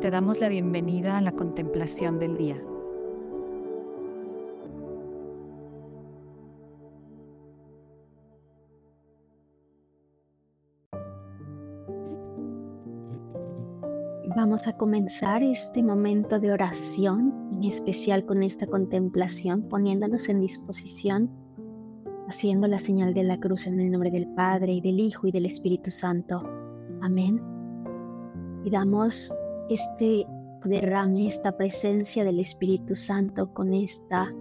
te damos la bienvenida a la contemplación del día. Vamos a comenzar este momento de oración, en especial con esta contemplación, poniéndonos en disposición, haciendo la señal de la cruz en el nombre del Padre y del Hijo y del Espíritu Santo. Amén. Y damos este derrame, esta presencia del Espíritu Santo con esta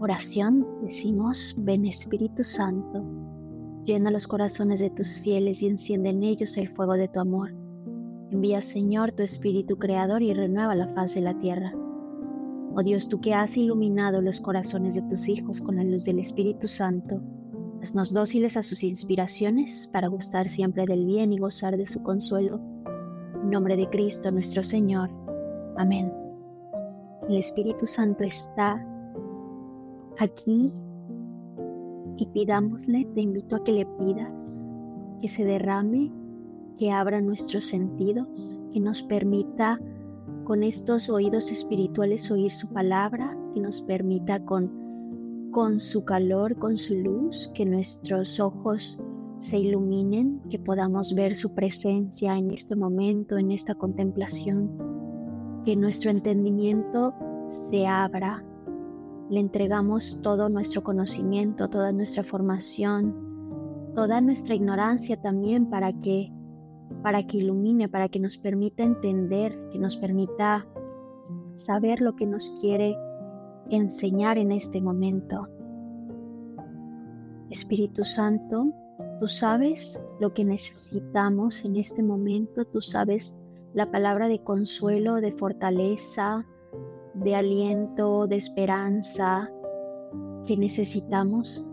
oración. Decimos, ven Espíritu Santo, llena los corazones de tus fieles y enciende en ellos el fuego de tu amor. Envía, Señor, tu Espíritu Creador y renueva la faz de la tierra. Oh Dios, tú que has iluminado los corazones de tus hijos con la luz del Espíritu Santo, haznos dóciles a sus inspiraciones para gustar siempre del bien y gozar de su consuelo en nombre de Cristo nuestro Señor. Amén. El Espíritu Santo está aquí y pidámosle, te invito a que le pidas que se derrame, que abra nuestros sentidos, que nos permita con estos oídos espirituales oír su palabra, que nos permita con, con su calor, con su luz, que nuestros ojos se iluminen, que podamos ver su presencia en este momento, en esta contemplación, que nuestro entendimiento se abra. Le entregamos todo nuestro conocimiento, toda nuestra formación, toda nuestra ignorancia también para que para que ilumine, para que nos permita entender, que nos permita saber lo que nos quiere enseñar en este momento. Espíritu Santo, Tú sabes lo que necesitamos en este momento, tú sabes la palabra de consuelo, de fortaleza, de aliento, de esperanza que necesitamos.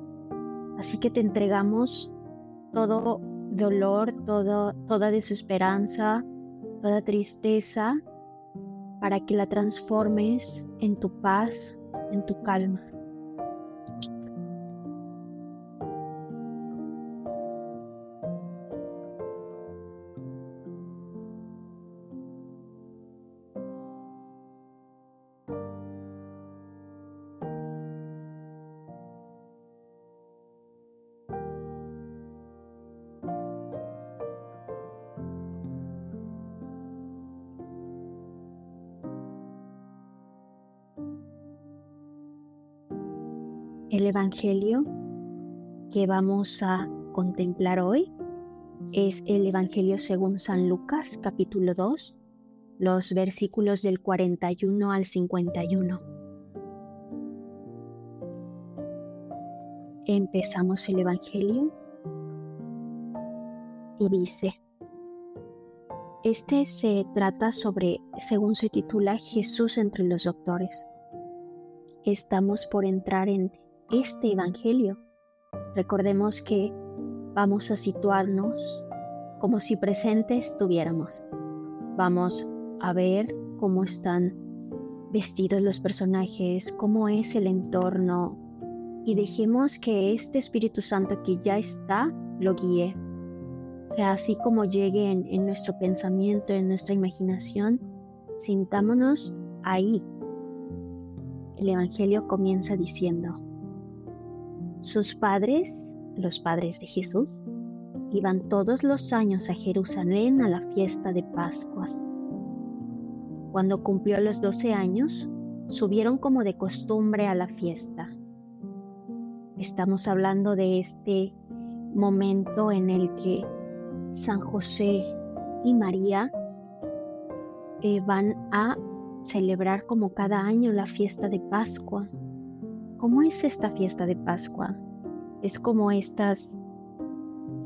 Así que te entregamos todo dolor, todo, toda desesperanza, toda tristeza, para que la transformes en tu paz, en tu calma. Evangelio que vamos a contemplar hoy es el Evangelio según San Lucas, capítulo 2, los versículos del 41 al 51. Empezamos el Evangelio y dice, este se trata sobre, según se titula, Jesús entre los doctores. Estamos por entrar en este Evangelio. Recordemos que vamos a situarnos como si presentes estuviéramos. Vamos a ver cómo están vestidos los personajes, cómo es el entorno y dejemos que este Espíritu Santo que ya está lo guíe. O sea, así como llegue en, en nuestro pensamiento, en nuestra imaginación, sintámonos ahí. El Evangelio comienza diciendo, sus padres, los padres de Jesús, iban todos los años a Jerusalén a la fiesta de Pascuas. Cuando cumplió los doce años, subieron como de costumbre a la fiesta. Estamos hablando de este momento en el que San José y María eh, van a celebrar como cada año la fiesta de Pascua. ¿Cómo es esta fiesta de Pascua? Es como estas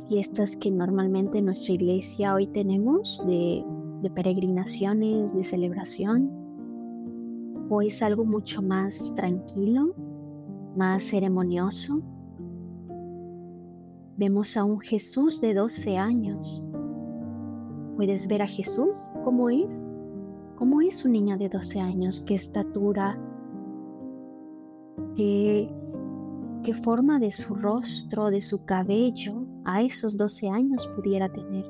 fiestas que normalmente en nuestra iglesia hoy tenemos de, peregrinaciones, de celebración, o es algo mucho más tranquilo, más ceremonioso. Vemos a un Jesús de 12 años. ¿Puedes ver a Jesús? ¿Cómo es? ¿Cómo es un niño de 12 años? ¿Qué estatura? Qué, forma de su rostro, de su cabello a esos 12 años pudiera tener.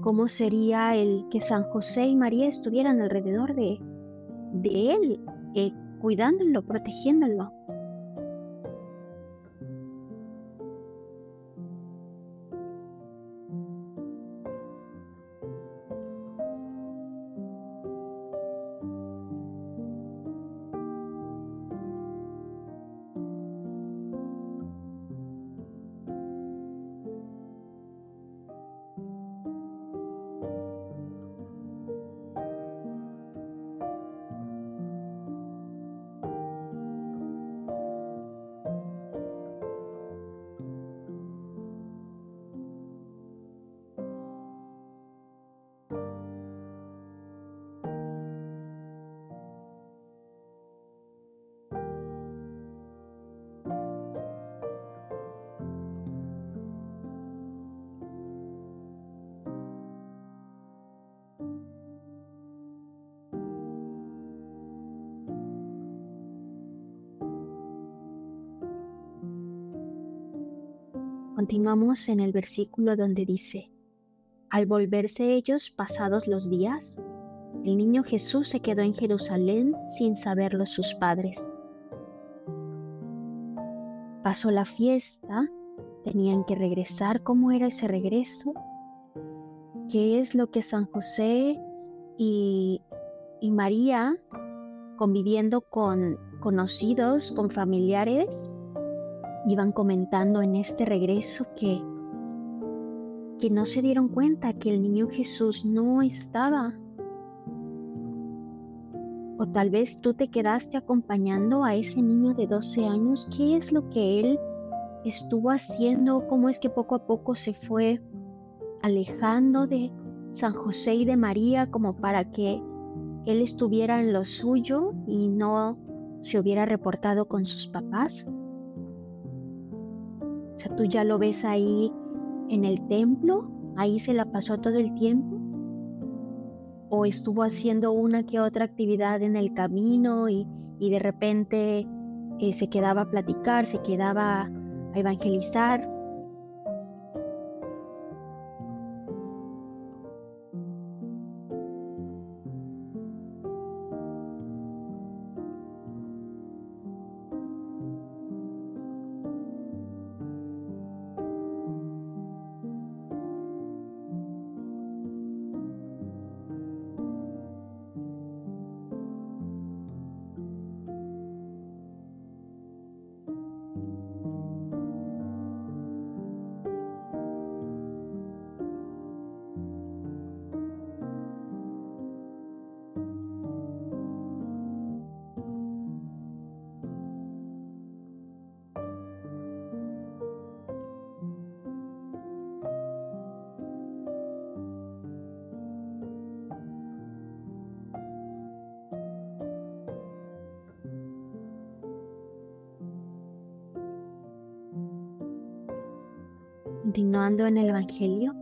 cómo sería el que San José y María estuvieran alrededor de, de él, eh, cuidándolo, protegiéndolo. Continuamos en el versículo donde dice, al volverse ellos pasados los días, el niño Jesús se quedó en Jerusalén sin saberlo sus padres. Pasó la fiesta, tenían que regresar, ¿cómo era ese regreso? ¿Qué es lo que San José y, y María, conviviendo con conocidos, con familiares, iban comentando en este regreso que que no se dieron cuenta que el niño Jesús no estaba. O tal vez tú te quedaste acompañando a ese niño de 12 años. ¿Qué es lo que él estuvo haciendo? ¿Cómo es que poco a poco se fue alejando de San José y de María como para que él estuviera en lo suyo y no se hubiera reportado con sus papás? O sea, tú ya lo ves ahí en el templo, ahí se la pasó todo el tiempo. O estuvo haciendo una que otra actividad en el camino y, de repente eh, se quedaba a platicar, se quedaba a evangelizar. Continuando en el Evangelio,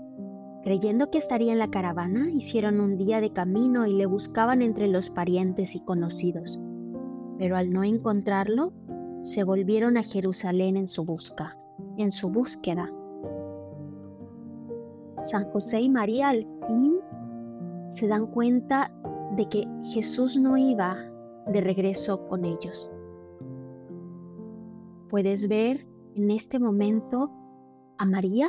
creyendo que estaría en la caravana, hicieron un día de camino y le buscaban entre los parientes y conocidos. Pero al no encontrarlo, se volvieron a Jerusalén en su busca, en su búsqueda. San José y María al fin se dan cuenta de que Jesús no iba de regreso con ellos. Puedes ver en este momento a María,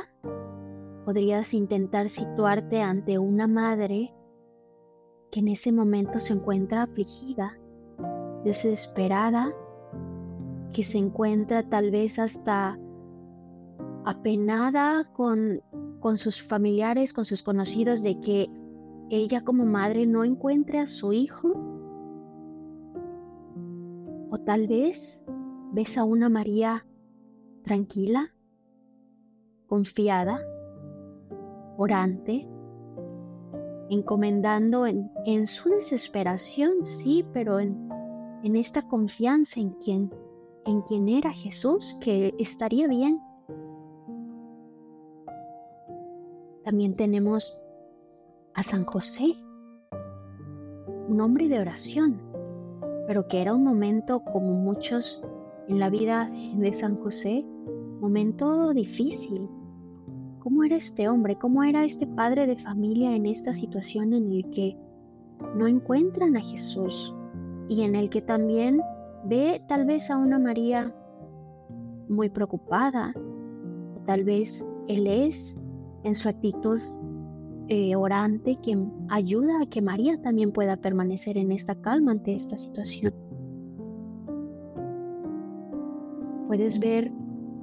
podrías intentar situarte ante una madre que en ese momento se encuentra afligida, desesperada, que se encuentra tal vez hasta apenada con, con sus familiares, con sus conocidos, de que ella como madre no encuentre a su hijo. O tal vez ves a una María tranquila, confiada, orante, encomendando en, en su desesperación, sí, pero en, en esta confianza en quien, en quien era Jesús, que estaría bien. También tenemos a San José, un hombre de oración, pero que era un momento como muchos en la vida de San José, momento difícil, cómo era este hombre, cómo era este padre de familia en esta situación en el que no encuentran a Jesús y en el que también ve tal vez a una María muy preocupada, tal vez él es en su actitud eh, orante quien ayuda a que María también pueda permanecer en esta calma ante esta situación. Puedes ver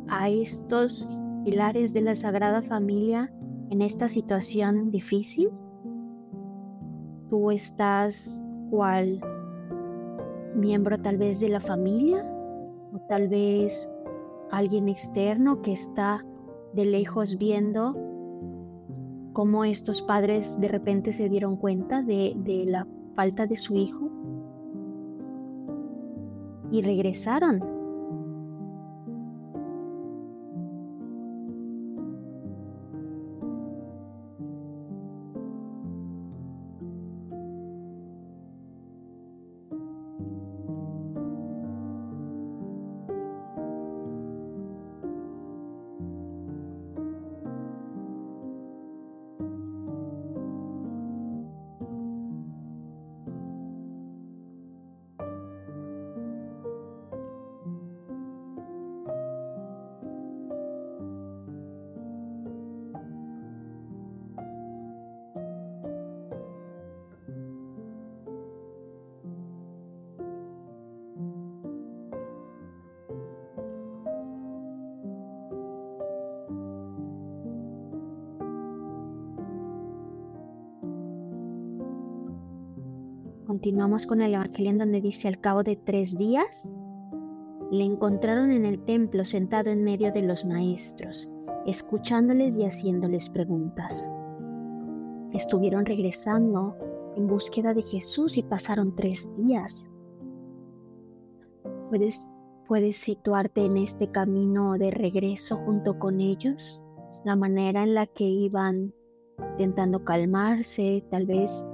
a estos pilares de la Sagrada Familia en esta situación difícil. Tú estás cual miembro tal vez de la familia o tal vez alguien externo que está de lejos viendo cómo estos padres de repente se dieron cuenta de, de la falta de su hijo y regresaron Continuamos con el Evangelio en donde dice, al cabo de tres días, le encontraron en el templo sentado en medio de los maestros, escuchándoles y haciéndoles preguntas. Estuvieron regresando en búsqueda de Jesús y pasaron tres días. ¿Puedes, puedes situarte en este camino de regreso junto con ellos? La manera en la que iban intentando calmarse, tal vez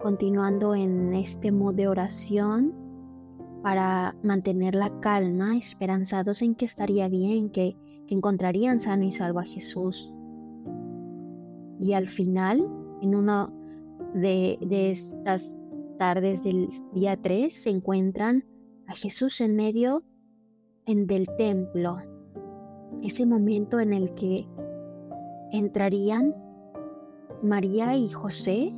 continuando en este modo de oración para mantener la calma, esperanzados en que estaría bien, que, encontrarían sano y salvo a Jesús. Y al final, en una de, estas tardes del día 3, se encuentran a Jesús en medio en del templo. Ese momento en el que entrarían María y José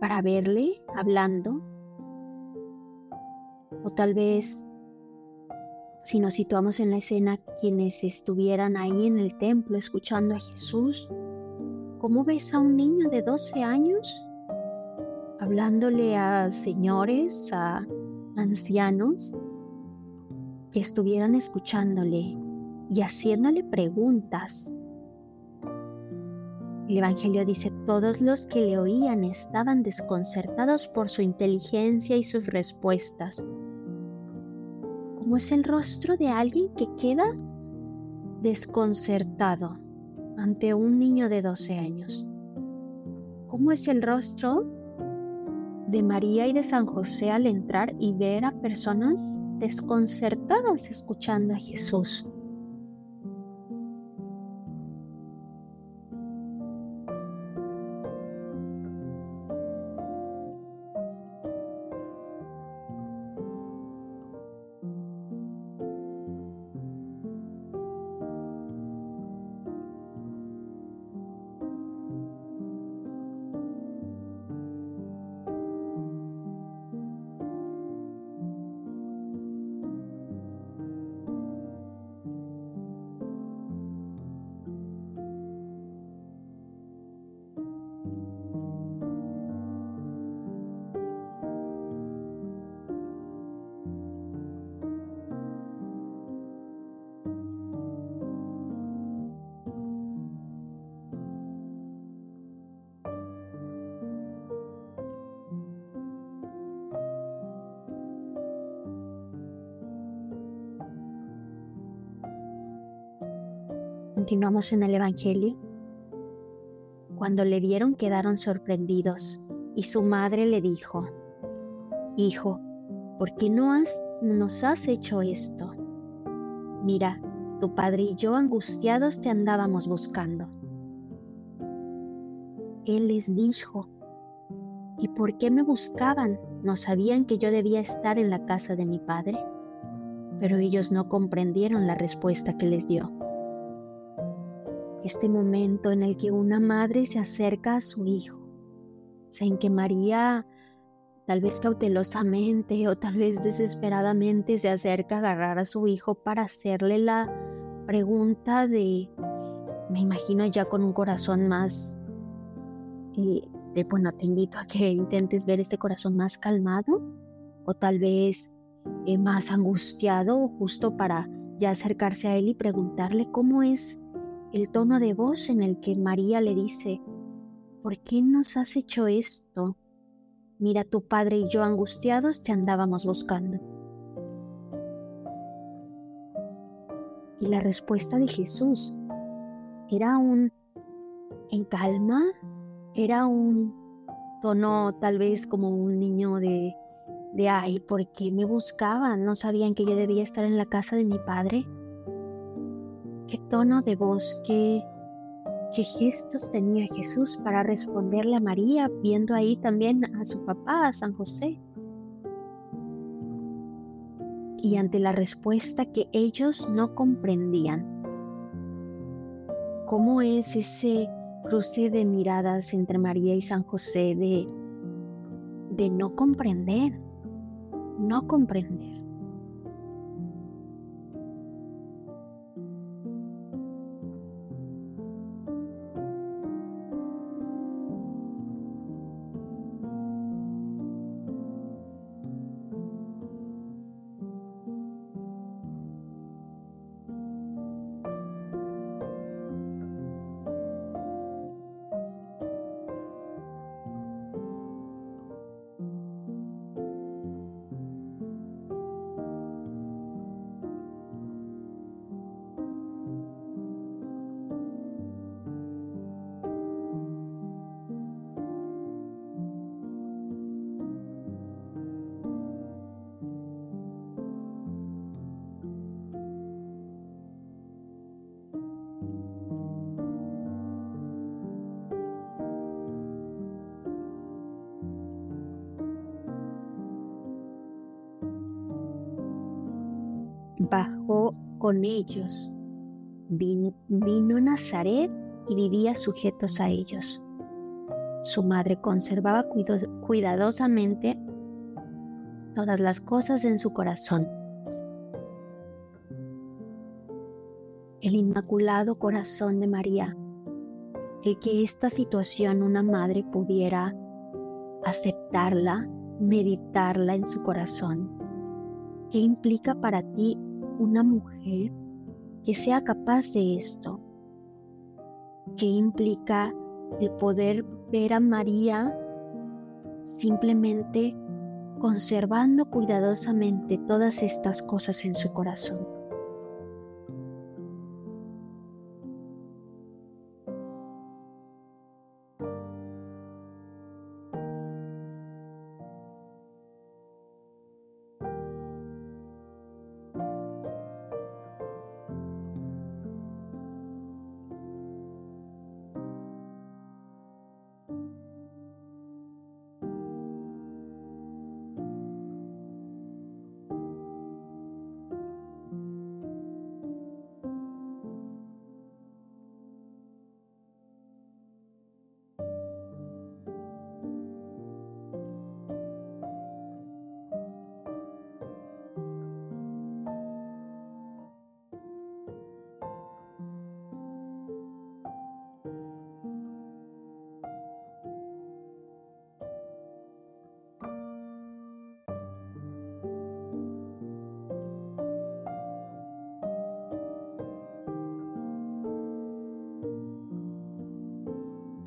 para verle hablando. O tal vez, si nos situamos en la escena, quienes estuvieran ahí en el templo escuchando a Jesús, ¿cómo ves a un niño de 12 años hablándole a señores, a ancianos, que estuvieran escuchándole y haciéndole preguntas el Evangelio dice, todos los que le oían estaban desconcertados por su inteligencia y sus respuestas. ¿Cómo es el rostro de alguien que queda desconcertado ante un niño de 12 años? ¿Cómo es el rostro de María y de San José al entrar y ver a personas desconcertadas escuchando a Jesús? Continuamos en el Evangelio. Cuando le vieron quedaron sorprendidos y su madre le dijo, Hijo, ¿por qué no nos has hecho esto? Mira, tu padre y yo angustiados te andábamos buscando. Él les dijo, ¿y por qué me buscaban? ¿No sabían que yo debía estar en la casa de mi padre? Pero ellos no comprendieron la respuesta que les dio. Este momento en el que una madre se acerca a su hijo, o en que María tal vez cautelosamente o tal vez desesperadamente se acerca a agarrar a su hijo para hacerle la pregunta de, me imagino ya con un corazón más, de, bueno, te invito a que intentes ver este corazón más calmado o tal vez eh, más angustiado justo para ya acercarse a él y preguntarle cómo es el tono de voz en el que María le dice, ¿por qué nos has hecho esto? Mira, tu padre y yo angustiados te andábamos buscando. Y la respuesta de Jesús era un en calma, era un tono tal vez como un niño de, de ay, ¿por qué me buscaban? ¿No sabían que yo debía estar en la casa de mi padre? ¿Qué tono de voz, qué qué gestos tenía Jesús para responderle a María, viendo ahí también a su papá, a San José. Y ante la respuesta que ellos no comprendían, ¿cómo es ese cruce de miradas entre María y San José de, de no comprender, no comprender? Con ellos, vino, a Nazaret y vivía sujetos a ellos. Su madre conservaba cuidadosamente todas las cosas en su corazón. El inmaculado corazón de María, el que esta situación una madre pudiera aceptarla, meditarla en su corazón. ¿Qué implica para ti una mujer que sea capaz de esto, que implica el poder ver a María simplemente conservando cuidadosamente todas estas cosas en su corazón.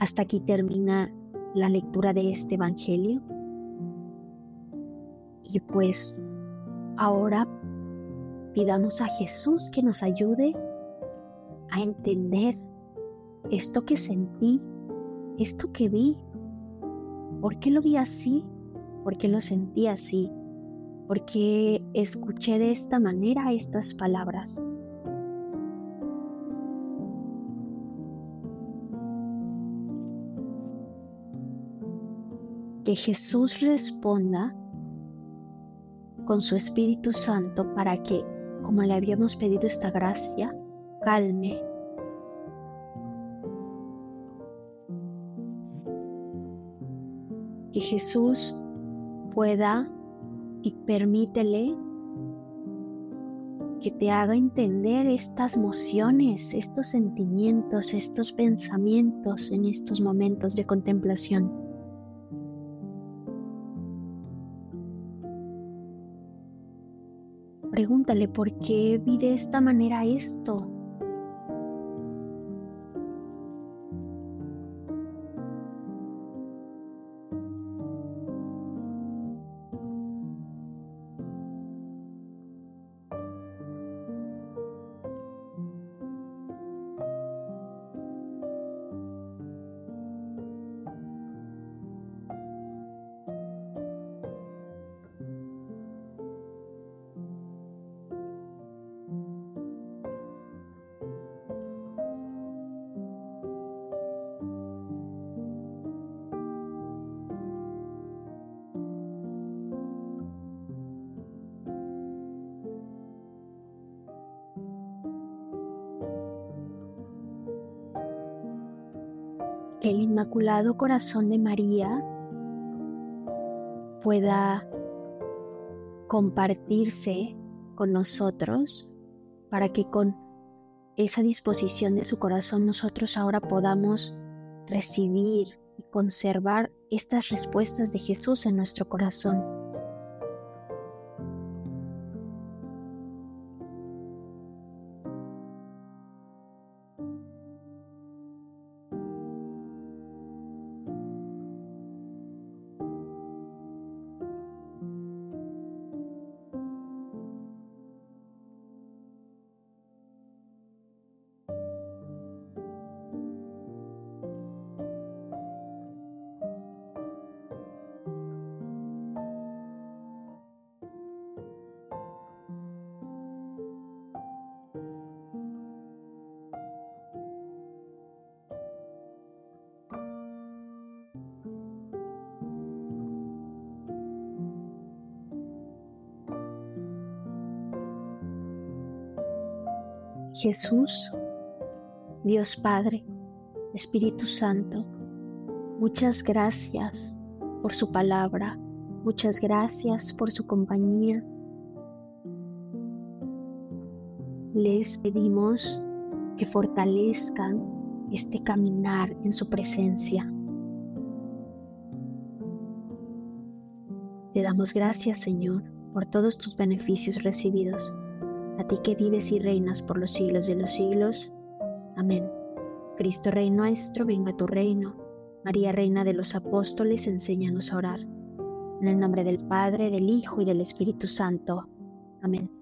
Hasta aquí termina la lectura de este Evangelio. Y pues ahora pidamos a Jesús que nos ayude a entender esto que sentí, esto que vi. ¿Por qué lo vi así? ¿Por qué lo sentí así? ¿Por qué escuché de esta manera estas palabras? Que Jesús responda con su Espíritu Santo para que, como le habíamos pedido esta gracia, calme. Que Jesús pueda y permítele que te haga entender estas emociones, estos sentimientos, estos pensamientos en estos momentos de contemplación. Pregúntale por qué vi de esta manera esto, que el Inmaculado Corazón de María pueda compartirse con nosotros para que con esa disposición de su corazón nosotros ahora podamos recibir y conservar estas respuestas de Jesús en nuestro corazón. Jesús, Dios Padre, Espíritu Santo, muchas gracias por su palabra, muchas gracias por su compañía. Les pedimos que fortalezcan este caminar en su presencia. Te damos gracias, Señor, por todos tus beneficios recibidos a ti que vives y reinas por los siglos de los siglos. Amén. Cristo Rey nuestro, venga tu reino. María, Reina de los Apóstoles, enséñanos a orar. En el nombre del Padre, del Hijo y del Espíritu Santo. Amén.